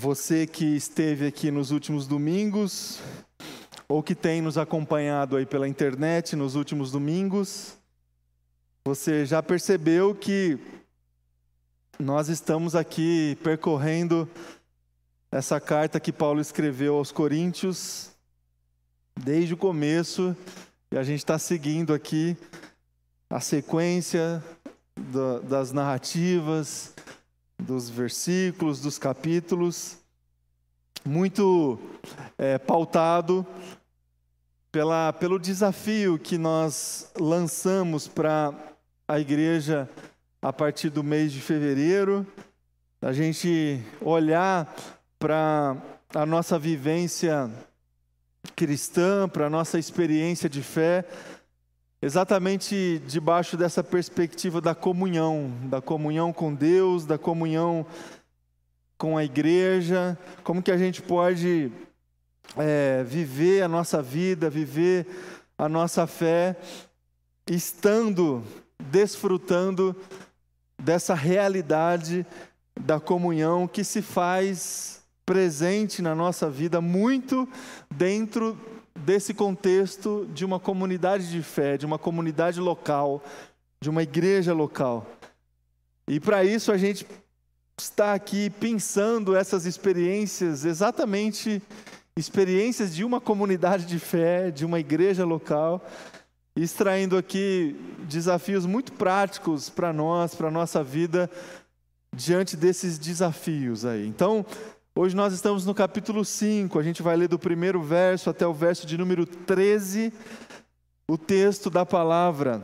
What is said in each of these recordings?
Você que esteve aqui nos últimos domingos, ou que tem nos acompanhado aí pela internet nos últimos domingos, você já percebeu que nós estamos aqui percorrendo essa carta que Paulo escreveu aos Coríntios, desde o começo, e a gente está seguindo aqui a sequência das narrativas, dos versículos, dos capítulos, muito é, pautado pela, pelo desafio que nós lançamos para a igreja a partir do mês de fevereiro, a gente olhar para a nossa vivência cristã, para a nossa experiência de fé, exatamente debaixo dessa perspectiva da comunhão, da comunhão com Deus, da comunhão com a igreja, como que a gente pode é, viver a nossa vida, viver a nossa fé, estando, desfrutando dessa realidade da comunhão que se faz presente na nossa vida muito dentro desse contexto de uma comunidade de fé, de uma comunidade local, de uma igreja local. E para isso a gente está aqui pensando essas experiências, exatamente experiências de uma comunidade de fé, de uma igreja local, extraindo aqui desafios muito práticos para nós, para a nossa vida, diante desses desafios aí. Então, Hoje nós estamos no capítulo 5, a gente vai ler do primeiro verso até o verso de número 13, o texto da palavra,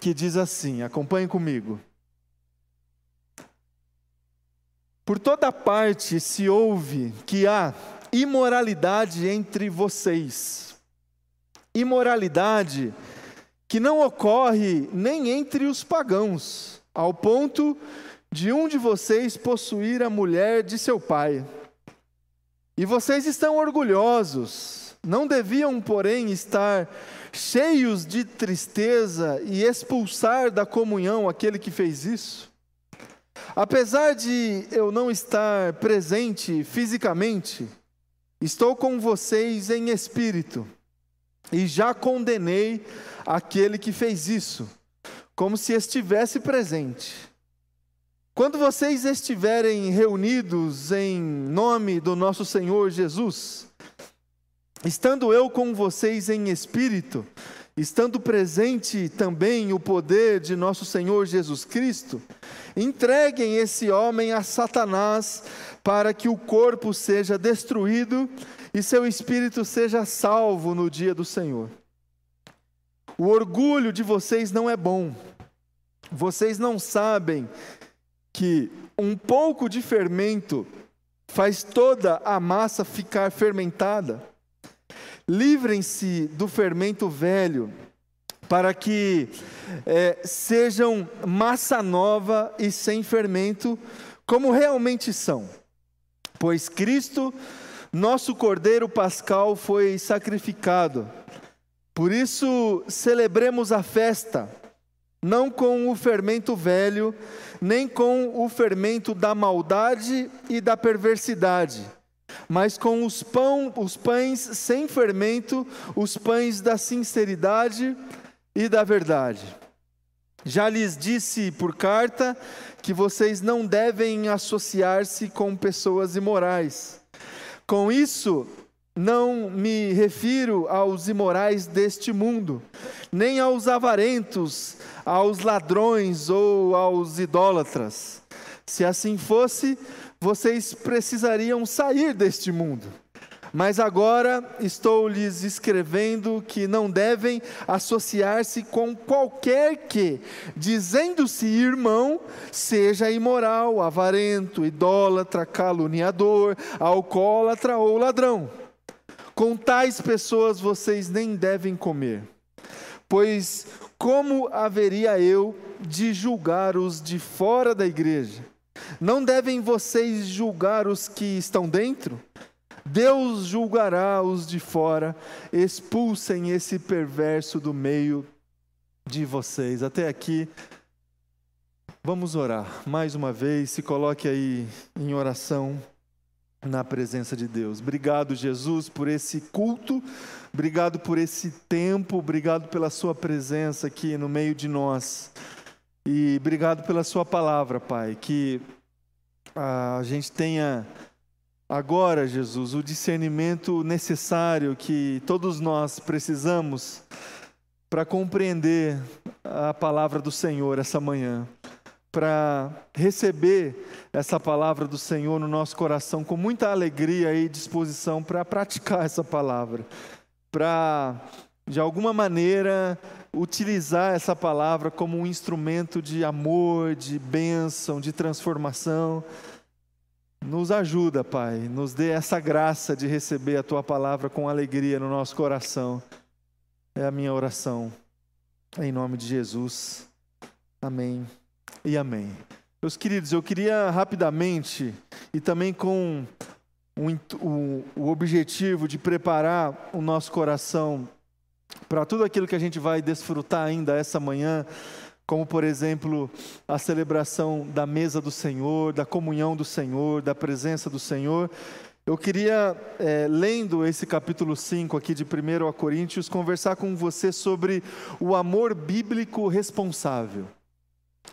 que diz assim: acompanhe comigo. Por toda parte se ouve que há imoralidade entre vocês, imoralidade que não ocorre nem entre os pagãos, ao ponto de de um de vocês possuir a mulher de seu pai. E vocês estão orgulhosos, não deviam, porém, estar cheios de tristeza e expulsar da comunhão aquele que fez isso? Apesar de eu não estar presente fisicamente, estou com vocês em espírito e já condenei aquele que fez isso, como se estivesse presente. Quando vocês estiverem reunidos em nome do nosso Senhor Jesus, estando eu com vocês em espírito, estando presente também o poder de nosso Senhor Jesus Cristo, entreguem esse homem a Satanás para que o corpo seja destruído e seu espírito seja salvo no dia do Senhor. O orgulho de vocês não é bom. Vocês não sabem que um pouco de fermento faz toda a massa ficar fermentada. Livrem-se do fermento velho, para que é, sejam massa nova e sem fermento, como realmente são. Pois Cristo, nosso Cordeiro Pascal, foi sacrificado. Por isso, celebremos a festa, não com o fermento velho, nem com o fermento da maldade e da perversidade, mas com os, pão, os pães sem fermento, os pães da sinceridade e da verdade. Já lhes disse por carta que vocês não devem associar-se com pessoas imorais. Com isso, não me refiro aos imorais deste mundo, nem aos avarentos, aos ladrões ou aos idólatras. Se assim fosse, vocês precisariam sair deste mundo. Mas agora estou lhes escrevendo que não devem associar-se com qualquer que, dizendo-se irmão, seja imoral, avarento, idólatra, caluniador, alcoólatra ou ladrão. Com tais pessoas vocês nem devem comer, pois como haveria eu de julgar os de fora da igreja? Não devem vocês julgar os que estão dentro? Deus julgará os de fora, expulsem esse perverso do meio de vocês. Até aqui, vamos orar mais uma vez, se coloque aí em oração. Na presença de Deus. Obrigado, Jesus, por esse culto, obrigado por esse tempo, obrigado pela Sua presença aqui no meio de nós. E obrigado pela Sua palavra, Pai, que a gente tenha agora, Jesus, o discernimento necessário que todos nós precisamos para compreender a palavra do Senhor essa manhã para receber essa palavra do Senhor no nosso coração com muita alegria e disposição para praticar essa palavra, para de alguma maneira utilizar essa palavra como um instrumento de amor, de bênção, de transformação. Nos ajuda, Pai, nos dê essa graça de receber a tua palavra com alegria no nosso coração. É a minha oração. Em nome de Jesus. Amém e amém. Meus queridos, eu queria rapidamente e também com o, o, o objetivo de preparar o nosso coração para tudo aquilo que a gente vai desfrutar ainda essa manhã, como por exemplo a celebração da mesa do Senhor, da comunhão do Senhor, da presença do Senhor. Eu queria, é, lendo esse capítulo 5 aqui de 1 Coríntios, conversar com você sobre o amor bíblico responsável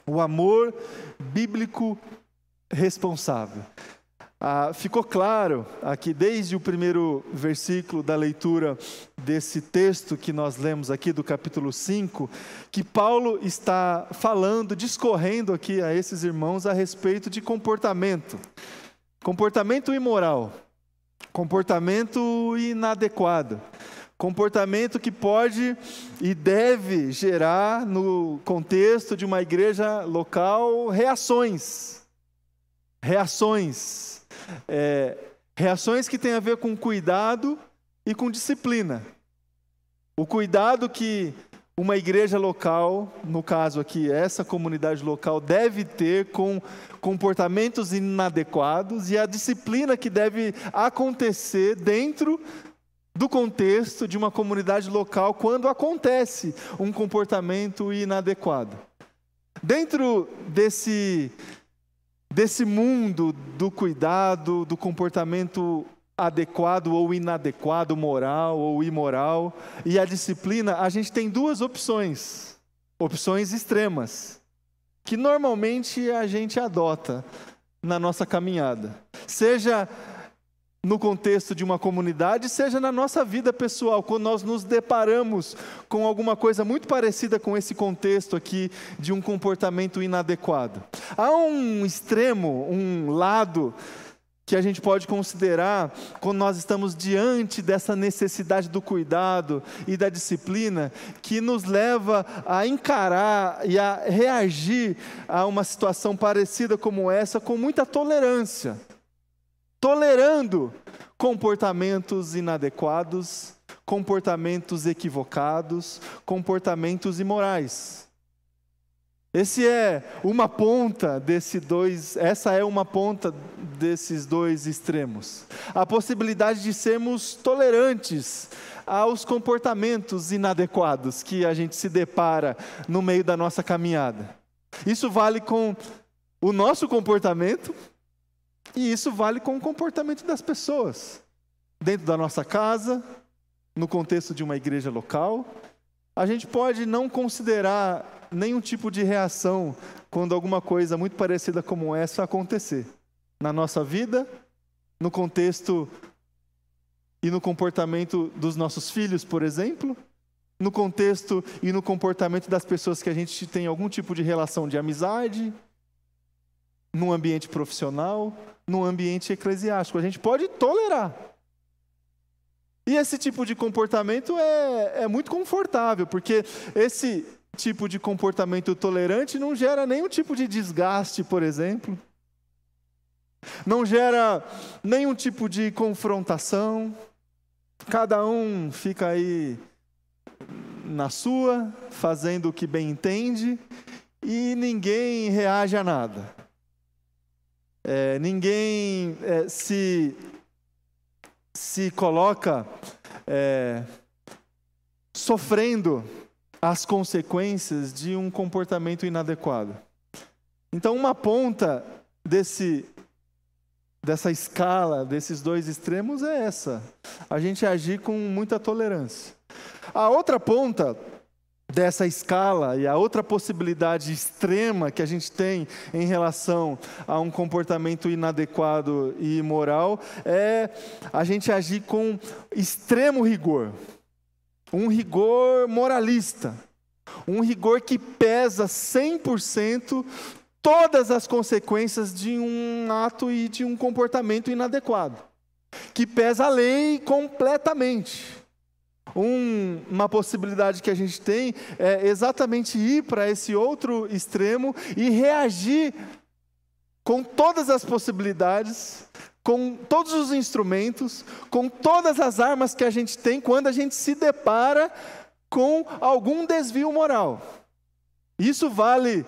o amor bíblico responsável. Ah, ficou claro aqui, desde o primeiro versículo da leitura desse texto que nós lemos aqui, do capítulo 5, que Paulo está falando, discorrendo aqui a esses irmãos a respeito de comportamento. Comportamento imoral, comportamento inadequado. Comportamento que pode e deve gerar, no contexto de uma igreja local, reações. Reações. É, reações que têm a ver com cuidado e com disciplina. O cuidado que uma igreja local, no caso aqui, essa comunidade local, deve ter com comportamentos inadequados e a disciplina que deve acontecer dentro do contexto de uma comunidade local quando acontece um comportamento inadequado. Dentro desse, desse mundo do cuidado, do comportamento adequado ou inadequado, moral ou imoral, e a disciplina, a gente tem duas opções, opções extremas, que normalmente a gente adota na nossa caminhada. Seja no contexto de uma comunidade, seja na nossa vida pessoal, quando nós nos deparamos com alguma coisa muito parecida com esse contexto aqui de um comportamento inadequado. Há um extremo, um lado que a gente pode considerar quando nós estamos diante dessa necessidade do cuidado e da disciplina, que nos leva a encarar e a reagir a uma situação parecida como essa com muita tolerância tolerando comportamentos inadequados, comportamentos equivocados, comportamentos imorais. Esse é uma ponta desse dois, essa é uma ponta desses dois extremos. A possibilidade de sermos tolerantes aos comportamentos inadequados que a gente se depara no meio da nossa caminhada. Isso vale com o nosso comportamento, e isso vale com o comportamento das pessoas, dentro da nossa casa, no contexto de uma igreja local. A gente pode não considerar nenhum tipo de reação quando alguma coisa muito parecida como essa acontecer na nossa vida, no contexto e no comportamento dos nossos filhos, por exemplo, no contexto e no comportamento das pessoas que a gente tem algum tipo de relação de amizade, num ambiente profissional, no ambiente eclesiástico. A gente pode tolerar. E esse tipo de comportamento é, é muito confortável, porque esse tipo de comportamento tolerante não gera nenhum tipo de desgaste, por exemplo. Não gera nenhum tipo de confrontação. Cada um fica aí na sua, fazendo o que bem entende, e ninguém reage a nada. É, ninguém é, se, se coloca é, sofrendo as consequências de um comportamento inadequado. Então, uma ponta desse, dessa escala, desses dois extremos, é essa: a gente agir com muita tolerância. A outra ponta dessa escala e a outra possibilidade extrema que a gente tem em relação a um comportamento inadequado e imoral é a gente agir com extremo rigor, um rigor moralista, um rigor que pesa 100% todas as consequências de um ato e de um comportamento inadequado, que pesa a lei completamente. Um, uma possibilidade que a gente tem é exatamente ir para esse outro extremo e reagir com todas as possibilidades, com todos os instrumentos, com todas as armas que a gente tem quando a gente se depara com algum desvio moral. Isso vale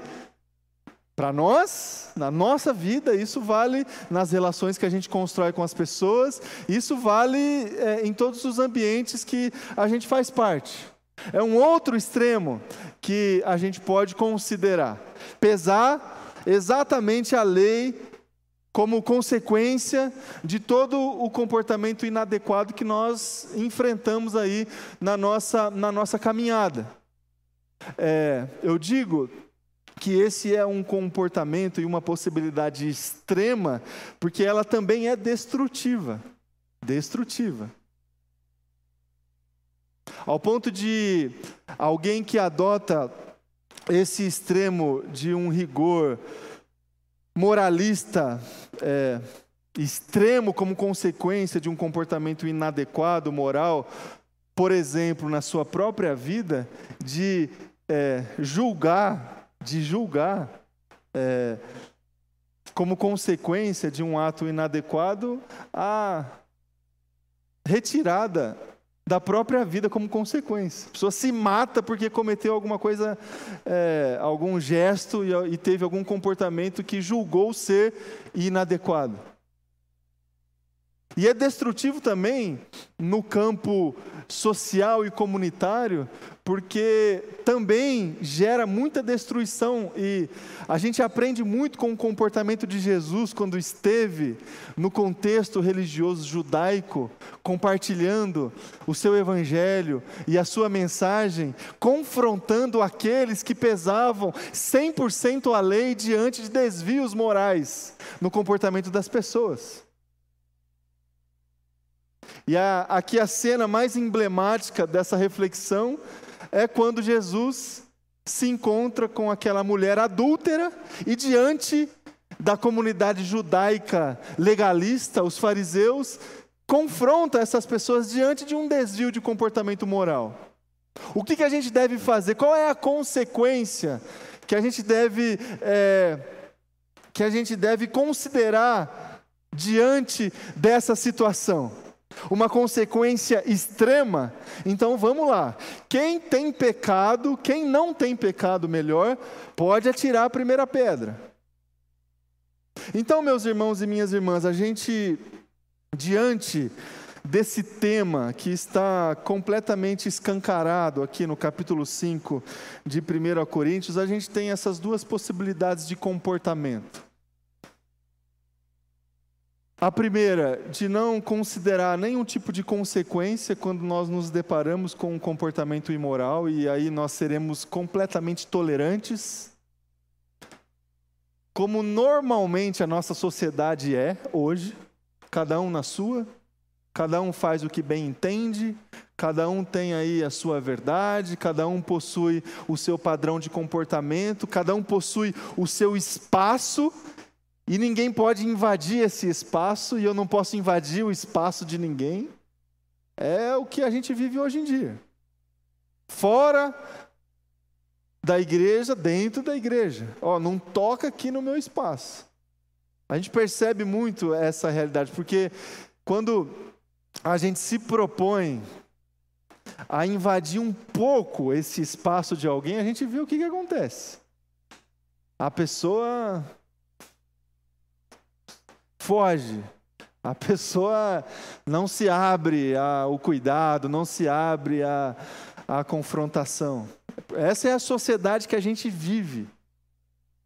para nós, na nossa vida, isso vale nas relações que a gente constrói com as pessoas, isso vale é, em todos os ambientes que a gente faz parte. É um outro extremo que a gente pode considerar. Pesar exatamente a lei como consequência de todo o comportamento inadequado que nós enfrentamos aí na nossa, na nossa caminhada. É, eu digo que esse é um comportamento e uma possibilidade extrema, porque ela também é destrutiva. Destrutiva. Ao ponto de alguém que adota esse extremo de um rigor moralista é, extremo como consequência de um comportamento inadequado, moral, por exemplo, na sua própria vida, de é, julgar de julgar é, como consequência de um ato inadequado a retirada da própria vida como consequência. A pessoa se mata porque cometeu alguma coisa, é, algum gesto e, e teve algum comportamento que julgou ser inadequado. E é destrutivo também no campo social e comunitário, porque também gera muita destruição e a gente aprende muito com o comportamento de Jesus quando esteve no contexto religioso judaico, compartilhando o seu evangelho e a sua mensagem, confrontando aqueles que pesavam 100% a lei diante de desvios morais no comportamento das pessoas. E a, aqui a cena mais emblemática dessa reflexão é quando Jesus se encontra com aquela mulher adúltera e diante da comunidade judaica legalista, os fariseus, confronta essas pessoas diante de um desvio de comportamento moral. O que, que a gente deve fazer? Qual é a consequência que a gente deve é, que a gente deve considerar diante dessa situação? Uma consequência extrema, então vamos lá. Quem tem pecado, quem não tem pecado melhor, pode atirar a primeira pedra. Então, meus irmãos e minhas irmãs, a gente, diante desse tema que está completamente escancarado aqui no capítulo 5 de 1 Coríntios, a gente tem essas duas possibilidades de comportamento. A primeira, de não considerar nenhum tipo de consequência quando nós nos deparamos com um comportamento imoral e aí nós seremos completamente tolerantes, como normalmente a nossa sociedade é hoje, cada um na sua, cada um faz o que bem entende, cada um tem aí a sua verdade, cada um possui o seu padrão de comportamento, cada um possui o seu espaço e ninguém pode invadir esse espaço, e eu não posso invadir o espaço de ninguém. É o que a gente vive hoje em dia. Fora da igreja, dentro da igreja. Ó, não toca aqui no meu espaço. A gente percebe muito essa realidade, porque quando a gente se propõe a invadir um pouco esse espaço de alguém, a gente vê o que, que acontece. A pessoa foge. A pessoa não se abre ao cuidado, não se abre à, à confrontação. Essa é a sociedade que a gente vive.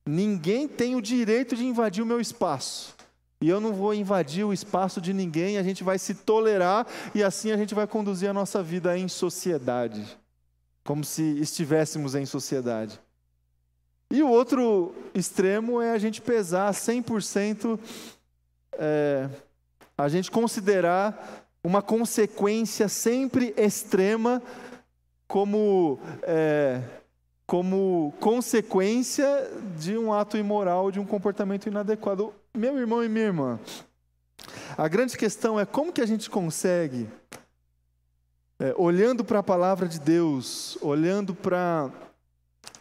Ninguém tem o direito de invadir o meu espaço. E eu não vou invadir o espaço de ninguém, a gente vai se tolerar e assim a gente vai conduzir a nossa vida em sociedade, como se estivéssemos em sociedade. E o outro extremo é a gente pesar 100%, é, a gente considerar uma consequência sempre extrema como. É, como consequência de um ato imoral, de um comportamento inadequado. Meu irmão e minha irmã, a grande questão é como que a gente consegue, é, olhando para a palavra de Deus, olhando para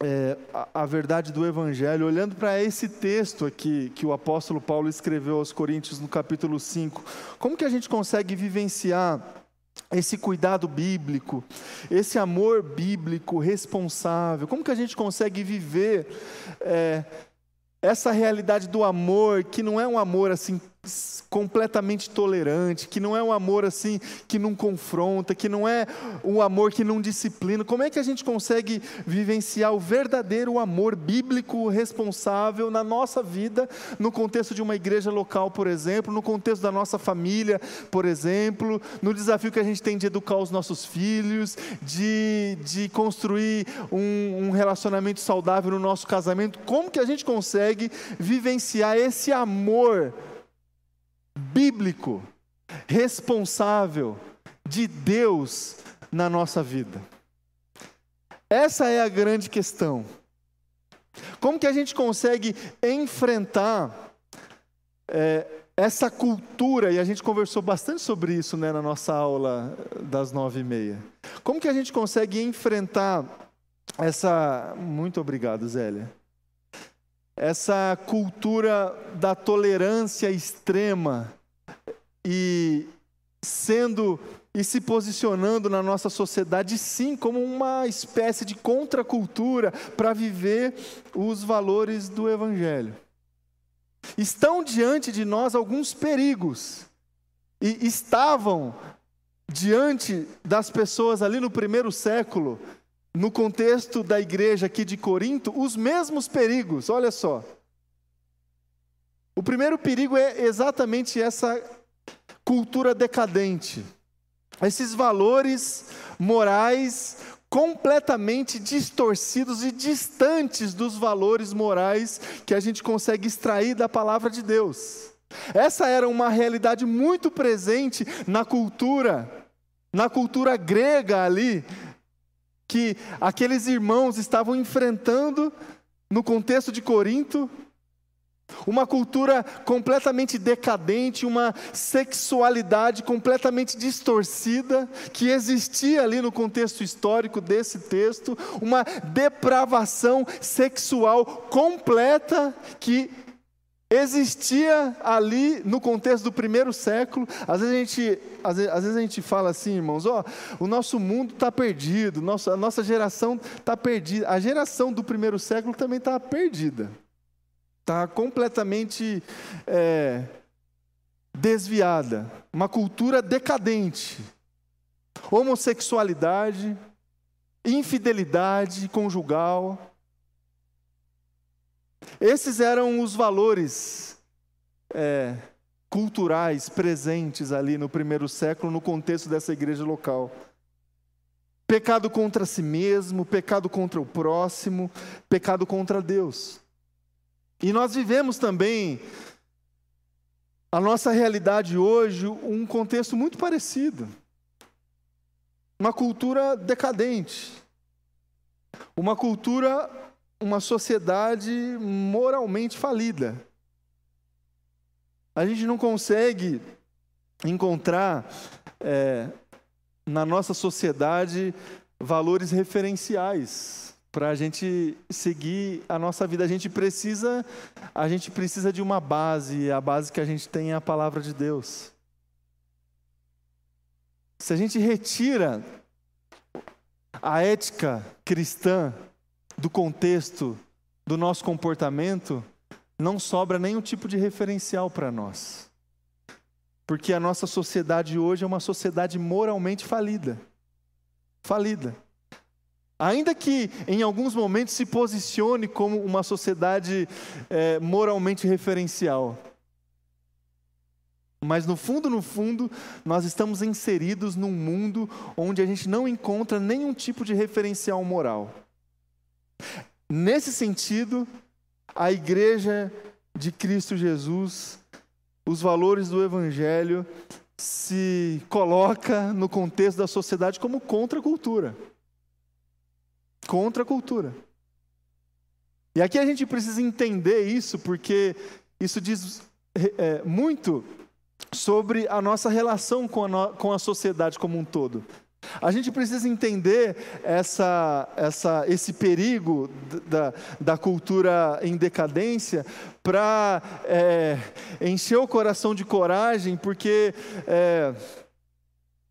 é, a, a, verdade do Evangelho, olhando para esse texto aqui que o apóstolo Paulo escreveu aos Coríntios no capítulo 5, como que a gente consegue vivenciar esse cuidado bíblico, esse amor bíblico responsável, como que a gente consegue viver é, essa realidade do amor, que não é um amor assim completamente tolerante, que não é um amor assim que não confronta, que não é um amor que não disciplina. Como é que a gente consegue vivenciar o verdadeiro amor bíblico responsável na nossa vida, no contexto de uma igreja local, por exemplo, no contexto da nossa família, por exemplo, no desafio que a gente tem de educar os nossos filhos, de, de construir um, um relacionamento saudável no nosso casamento? Como que a gente consegue vivenciar esse amor? Bíblico, responsável de Deus na nossa vida. Essa é a grande questão. Como que a gente consegue enfrentar é, essa cultura, e a gente conversou bastante sobre isso né, na nossa aula das nove e meia. Como que a gente consegue enfrentar essa. Muito obrigado, Zélia essa cultura da tolerância extrema e sendo e se posicionando na nossa sociedade, sim, como uma espécie de contracultura para viver os valores do Evangelho. Estão diante de nós alguns perigos, e estavam diante das pessoas ali no primeiro século, no contexto da igreja aqui de Corinto, os mesmos perigos, olha só. O primeiro perigo é exatamente essa cultura decadente, esses valores morais completamente distorcidos e distantes dos valores morais que a gente consegue extrair da palavra de Deus. Essa era uma realidade muito presente na cultura, na cultura grega ali, que aqueles irmãos estavam enfrentando no contexto de Corinto, uma cultura completamente decadente, uma sexualidade completamente distorcida que existia ali no contexto histórico desse texto, uma depravação sexual completa que existia ali no contexto do primeiro século. Às vezes a gente, às vezes, às vezes a gente fala assim, irmãos, ó, o nosso mundo está perdido, nossa, a nossa geração está perdida. A geração do primeiro século também está perdida, está completamente é, desviada, uma cultura decadente, homossexualidade, infidelidade conjugal esses eram os valores é, culturais presentes ali no primeiro século, no contexto dessa igreja local. Pecado contra si mesmo, pecado contra o próximo, pecado contra Deus. E nós vivemos também, a nossa realidade hoje, um contexto muito parecido. Uma cultura decadente. Uma cultura uma sociedade moralmente falida. A gente não consegue encontrar é, na nossa sociedade valores referenciais para a gente seguir a nossa vida. A gente precisa, a gente precisa de uma base. A base que a gente tem é a palavra de Deus. Se a gente retira a ética cristã do contexto do nosso comportamento, não sobra nenhum tipo de referencial para nós. Porque a nossa sociedade hoje é uma sociedade moralmente falida. Falida. Ainda que em alguns momentos se posicione como uma sociedade é, moralmente referencial. Mas no fundo, no fundo, nós estamos inseridos num mundo onde a gente não encontra nenhum tipo de referencial moral. Nesse sentido, a igreja de Cristo Jesus, os valores do Evangelho, se coloca no contexto da sociedade como contra a cultura. Contra a cultura. E aqui a gente precisa entender isso, porque isso diz é, muito sobre a nossa relação com a, no, com a sociedade como um todo. A gente precisa entender essa, essa, esse perigo da, da cultura em decadência para é, encher o coração de coragem, porque é,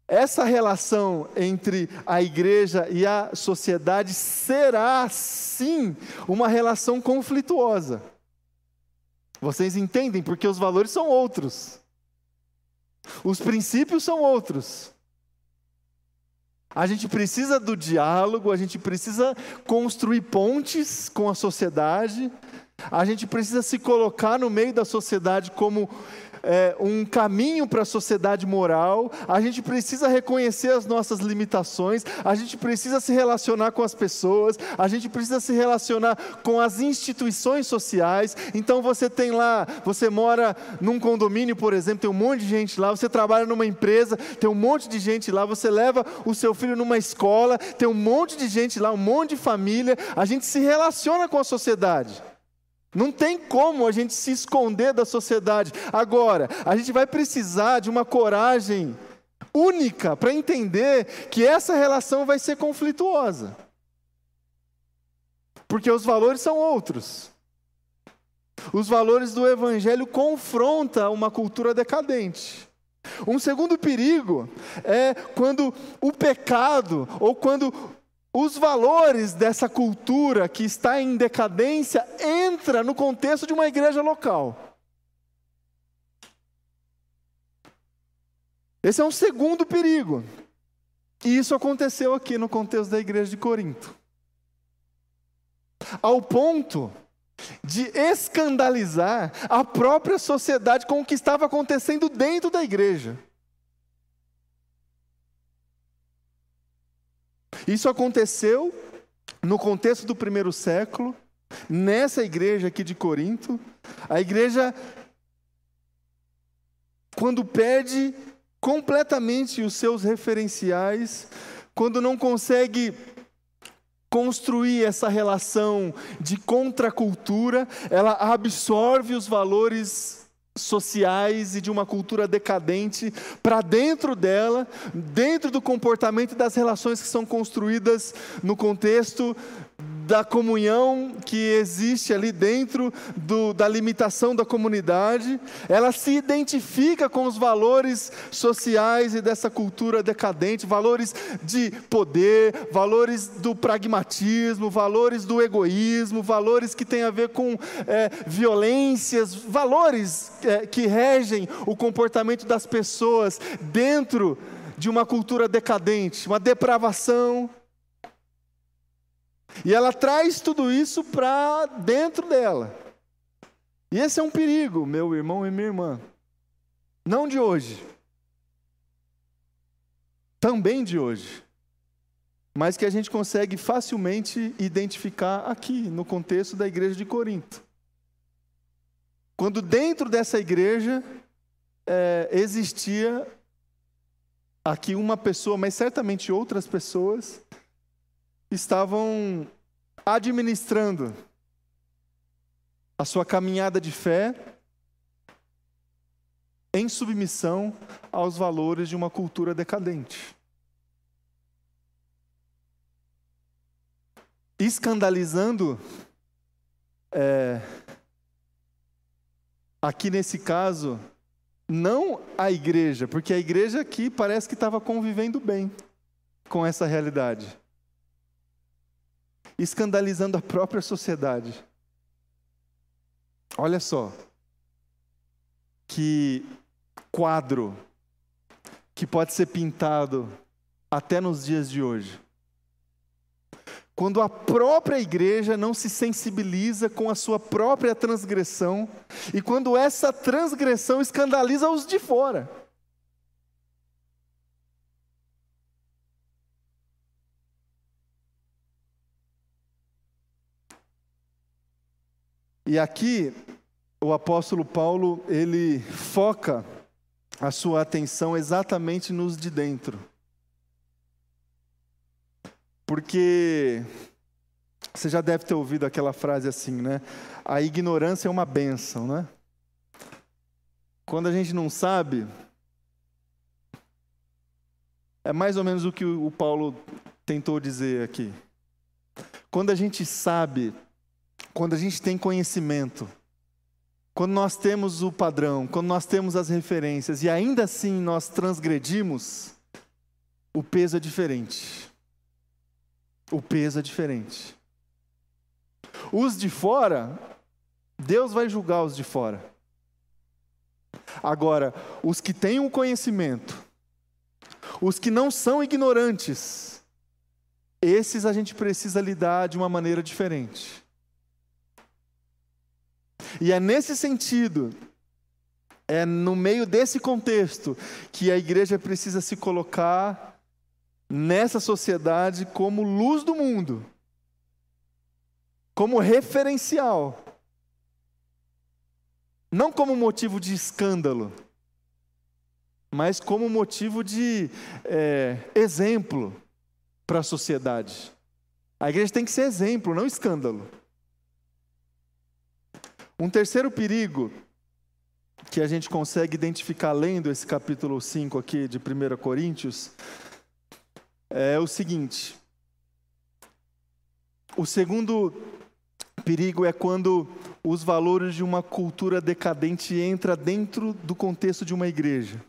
essa relação entre a igreja e a sociedade será, sim, uma relação conflituosa. Vocês entendem? Porque os valores são outros. Os princípios são outros. A gente precisa do diálogo, a gente precisa construir pontes com a sociedade, a gente precisa se colocar no meio da sociedade como é, um caminho para a sociedade moral, a gente precisa reconhecer as nossas limitações, a gente precisa se relacionar com as pessoas, a gente precisa se relacionar com as instituições sociais. Então você tem lá, você mora num condomínio, por exemplo, tem um monte de gente lá, você trabalha numa empresa, tem um monte de gente lá, você leva o seu filho numa escola, tem um monte de gente lá, um monte de família, a gente se relaciona com a sociedade. Não tem como a gente se esconder da sociedade. Agora, a gente vai precisar de uma coragem única para entender que essa relação vai ser conflituosa. Porque os valores são outros. Os valores do evangelho confrontam uma cultura decadente. Um segundo perigo é quando o pecado ou quando os valores dessa cultura que está em decadência entra no contexto de uma igreja local. Esse é um segundo perigo. E isso aconteceu aqui no contexto da igreja de Corinto. Ao ponto de escandalizar a própria sociedade com o que estava acontecendo dentro da igreja. Isso aconteceu no contexto do primeiro século, nessa igreja aqui de Corinto. A igreja, quando perde completamente os seus referenciais, quando não consegue construir essa relação de contracultura, ela absorve os valores sociais e de uma cultura decadente para dentro dela, dentro do comportamento e das relações que são construídas no contexto da comunhão que existe ali dentro do, da limitação da comunidade, ela se identifica com os valores sociais e dessa cultura decadente, valores de poder, valores do pragmatismo, valores do egoísmo, valores que têm a ver com é, violências, valores é, que regem o comportamento das pessoas dentro de uma cultura decadente, uma depravação e ela traz tudo isso para dentro dela. E esse é um perigo, meu irmão e minha irmã. Não de hoje. Também de hoje. Mas que a gente consegue facilmente identificar aqui, no contexto da igreja de Corinto. Quando dentro dessa igreja é, existia aqui uma pessoa, mas certamente outras pessoas, estavam administrando a sua caminhada de fé em submissão aos valores de uma cultura decadente. Escandalizando, é, aqui nesse caso, não a igreja, porque a igreja aqui parece que estava convivendo bem com essa realidade escandalizando a própria sociedade. Olha só, que quadro que pode ser pintado até nos dias de hoje. quando a própria igreja não se sensibiliza com a sua própria transgressão e quando essa transgressão escandaliza os de fora. E aqui o apóstolo Paulo, ele foca a sua atenção exatamente nos de dentro. Porque você já deve ter ouvido aquela frase assim, né? A ignorância é uma benção, né? Quando a gente não sabe, é mais ou menos o que o Paulo tentou dizer aqui. Quando a gente sabe, quando a gente tem conhecimento, quando nós temos o padrão, quando nós temos as referências e ainda assim nós transgredimos, o peso é diferente. O peso é diferente. Os de fora, Deus vai julgar os de fora. Agora, os que têm o conhecimento, os que não são ignorantes, esses a gente precisa lidar de uma maneira diferente. E é nesse sentido, é no meio desse contexto, que a igreja precisa se colocar nessa sociedade como luz do mundo, como referencial, não como motivo de escândalo, mas como motivo de é, exemplo para a sociedade. A igreja tem que ser exemplo, não escândalo. Um terceiro perigo que a gente consegue identificar lendo esse capítulo 5 aqui de 1 Coríntios é o seguinte: o segundo perigo é quando os valores de uma cultura decadente entra dentro do contexto de uma igreja.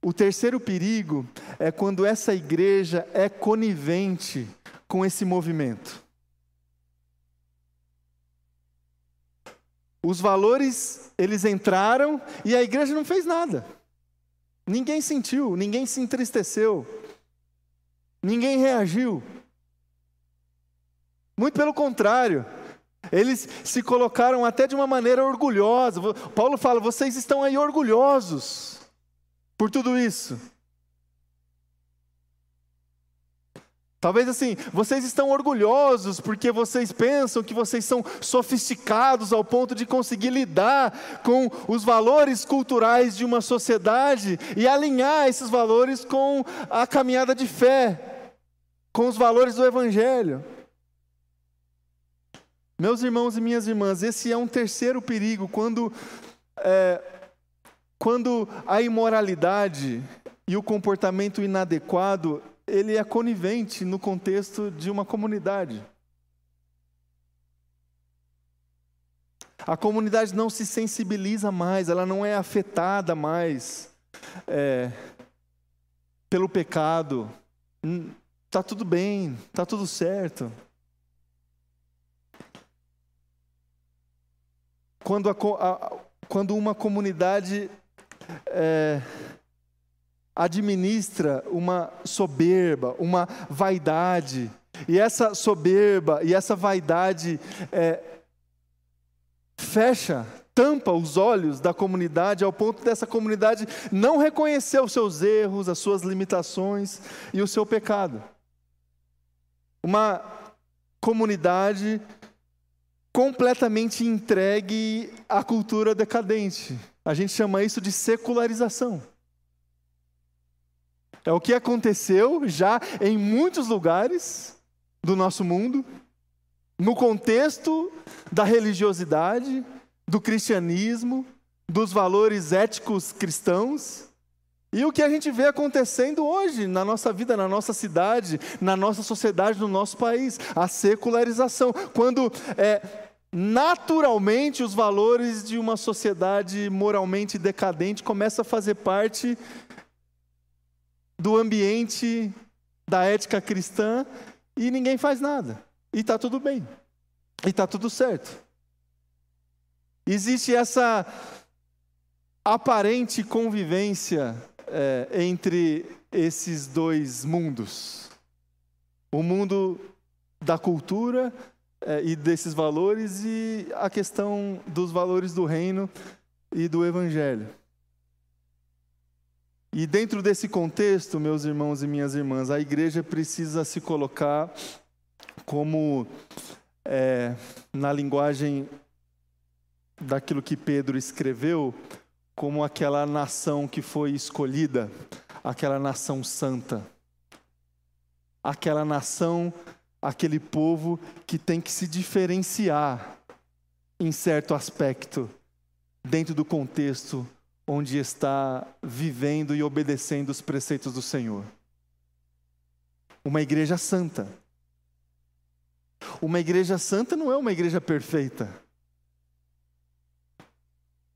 O terceiro perigo é quando essa igreja é conivente com esse movimento. Os valores, eles entraram e a igreja não fez nada. Ninguém sentiu, ninguém se entristeceu, ninguém reagiu. Muito pelo contrário, eles se colocaram até de uma maneira orgulhosa. Paulo fala: vocês estão aí orgulhosos por tudo isso. Talvez assim, vocês estão orgulhosos porque vocês pensam que vocês são sofisticados ao ponto de conseguir lidar com os valores culturais de uma sociedade e alinhar esses valores com a caminhada de fé, com os valores do Evangelho. Meus irmãos e minhas irmãs, esse é um terceiro perigo quando, é, quando a imoralidade e o comportamento inadequado ele é conivente no contexto de uma comunidade. A comunidade não se sensibiliza mais, ela não é afetada mais é, pelo pecado. Hum, tudo bem, está tudo certo. Quando, a, a, quando uma comunidade é, administra uma soberba, uma vaidade. E essa soberba e essa vaidade é, fecha, tampa os olhos da comunidade ao ponto dessa comunidade não reconhecer os seus erros, as suas limitações e o seu pecado. Uma comunidade completamente entregue à cultura decadente. A gente chama isso de secularização. É o que aconteceu já em muitos lugares do nosso mundo, no contexto da religiosidade, do cristianismo, dos valores éticos cristãos. E o que a gente vê acontecendo hoje na nossa vida, na nossa cidade, na nossa sociedade, no nosso país, a secularização, quando é, naturalmente os valores de uma sociedade moralmente decadente começam a fazer parte do ambiente da ética cristã e ninguém faz nada. E está tudo bem. E está tudo certo. Existe essa aparente convivência é, entre esses dois mundos. O mundo da cultura é, e desses valores e a questão dos valores do reino e do evangelho. E dentro desse contexto, meus irmãos e minhas irmãs, a igreja precisa se colocar como, é, na linguagem daquilo que Pedro escreveu, como aquela nação que foi escolhida, aquela nação santa, aquela nação, aquele povo que tem que se diferenciar em certo aspecto, dentro do contexto onde está vivendo e obedecendo os preceitos do Senhor. Uma igreja santa. Uma igreja santa não é uma igreja perfeita.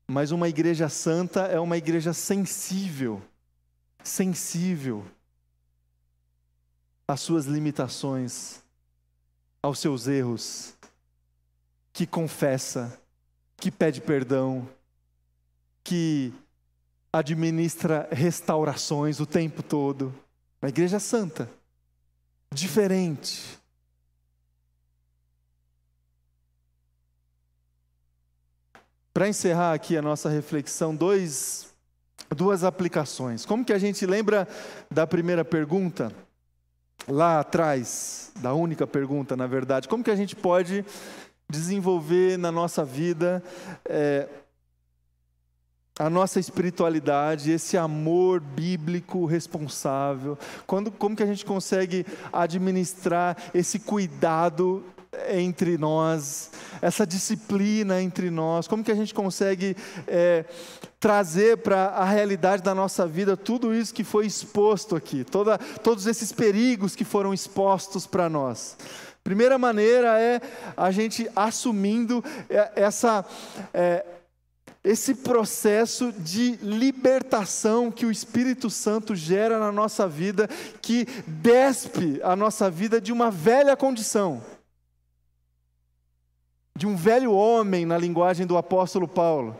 Mas uma igreja santa é uma igreja sensível, sensível às suas limitações, aos seus erros, que confessa, que pede perdão, que administra restaurações o tempo todo. Uma igreja santa, diferente. Para encerrar aqui a nossa reflexão, dois, duas aplicações. Como que a gente lembra da primeira pergunta? Lá atrás, da única pergunta, na verdade, como que a gente pode desenvolver na nossa vida é, a nossa espiritualidade, esse amor bíblico responsável, quando, como que a gente consegue administrar esse cuidado entre nós, essa disciplina entre nós, como que a gente consegue é, trazer para a realidade da nossa vida tudo isso que foi exposto aqui, toda, todos esses perigos que foram expostos para nós. Primeira maneira é a gente assumindo é, essa é, esse processo de libertação que o Espírito Santo gera na nossa vida, que despe a nossa vida de uma velha condição, de um velho homem, na linguagem do apóstolo Paulo,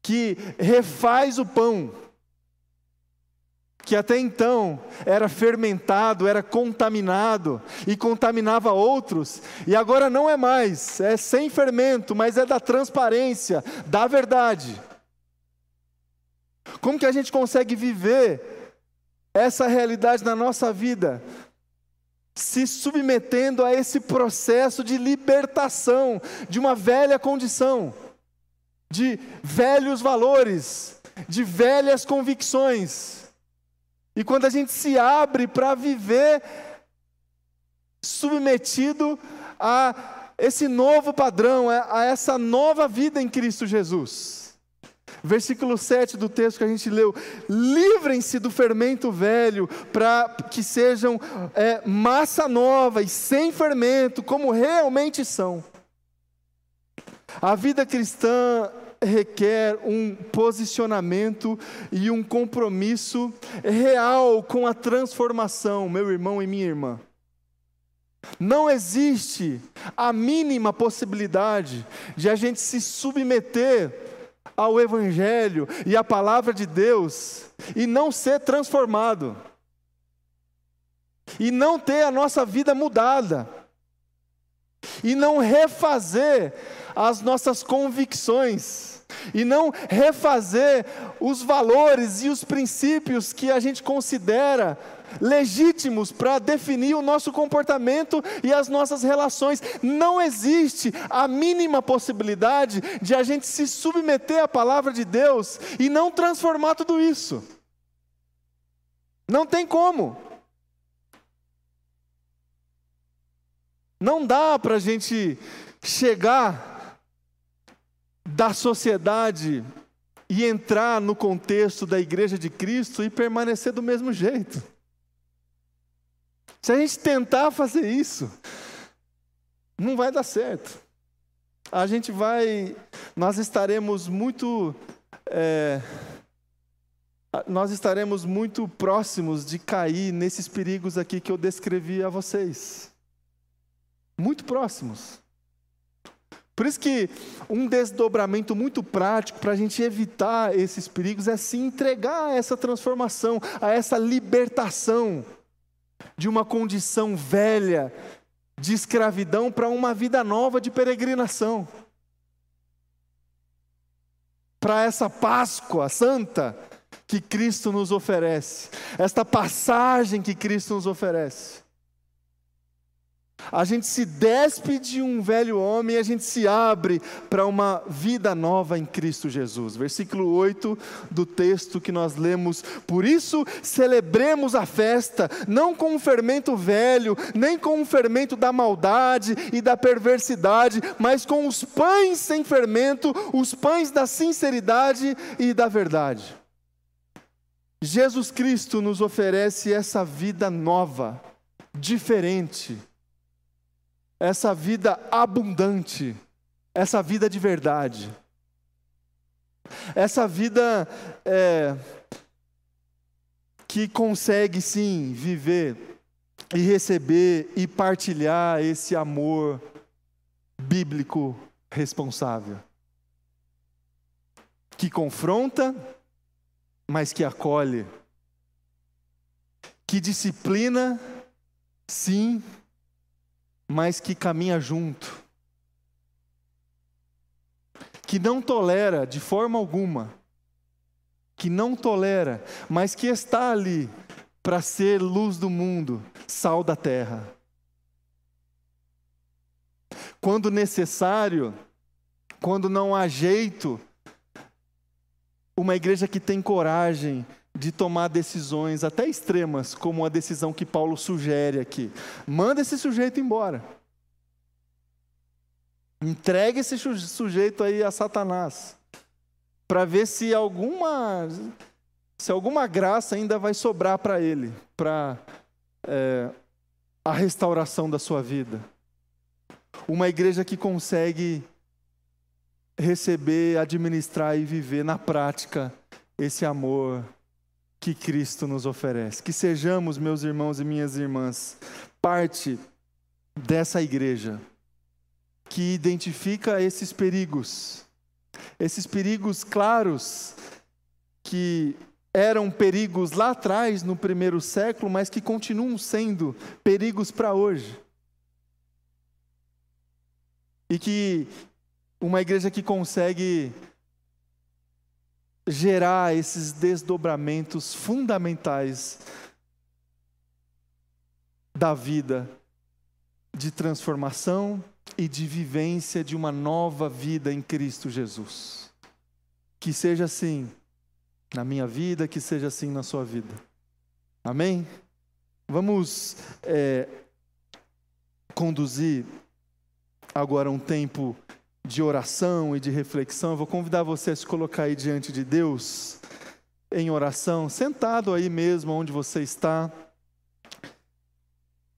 que refaz o pão que até então era fermentado, era contaminado e contaminava outros, e agora não é mais, é sem fermento, mas é da transparência, da verdade. Como que a gente consegue viver essa realidade na nossa vida? Se submetendo a esse processo de libertação de uma velha condição, de velhos valores, de velhas convicções e quando a gente se abre para viver submetido a esse novo padrão, a essa nova vida em Cristo Jesus. Versículo 7 do texto que a gente leu: livrem-se do fermento velho, para que sejam é, massa nova e sem fermento, como realmente são. A vida cristã requer um posicionamento e um compromisso real com a transformação, meu irmão e minha irmã. Não existe a mínima possibilidade de a gente se submeter ao Evangelho e à palavra de Deus e não ser transformado, e não ter a nossa vida mudada, e não refazer as nossas convicções e não refazer os valores e os princípios que a gente considera legítimos para definir o nosso comportamento e as nossas relações. Não existe a mínima possibilidade de a gente se submeter à palavra de Deus e não transformar tudo isso. Não tem como. Não dá para a gente chegar da sociedade e entrar no contexto da igreja de Cristo e permanecer do mesmo jeito. Se a gente tentar fazer isso, não vai dar certo. A gente vai, nós estaremos muito, é, nós estaremos muito próximos de cair nesses perigos aqui que eu descrevi a vocês. Muito próximos. Por isso que um desdobramento muito prático para a gente evitar esses perigos é se entregar a essa transformação, a essa libertação de uma condição velha de escravidão para uma vida nova de peregrinação. Para essa Páscoa santa que Cristo nos oferece, esta passagem que Cristo nos oferece. A gente se despe de um velho homem e a gente se abre para uma vida nova em Cristo Jesus. Versículo 8 do texto que nós lemos. Por isso, celebremos a festa, não com um fermento velho, nem com um fermento da maldade e da perversidade, mas com os pães sem fermento, os pães da sinceridade e da verdade. Jesus Cristo nos oferece essa vida nova, diferente essa vida abundante, essa vida de verdade, essa vida é, que consegue sim viver e receber e partilhar esse amor bíblico responsável, que confronta, mas que acolhe, que disciplina, sim, mas que caminha junto, que não tolera de forma alguma, que não tolera, mas que está ali para ser luz do mundo, sal da terra. Quando necessário, quando não há jeito, uma igreja que tem coragem de tomar decisões até extremas, como a decisão que Paulo sugere aqui. Manda esse sujeito embora. Entregue esse sujeito aí a Satanás, para ver se alguma se alguma graça ainda vai sobrar para ele, para é, a restauração da sua vida. Uma igreja que consegue receber, administrar e viver na prática esse amor que Cristo nos oferece. Que sejamos, meus irmãos e minhas irmãs, parte dessa igreja que identifica esses perigos, esses perigos claros que eram perigos lá atrás, no primeiro século, mas que continuam sendo perigos para hoje. E que uma igreja que consegue gerar esses desdobramentos fundamentais da vida de transformação e de vivência de uma nova vida em Cristo Jesus. Que seja assim na minha vida, que seja assim na sua vida. Amém? Vamos é, conduzir agora um tempo de oração e de reflexão, eu vou convidar você a se colocar aí diante de Deus, em oração, sentado aí mesmo onde você está.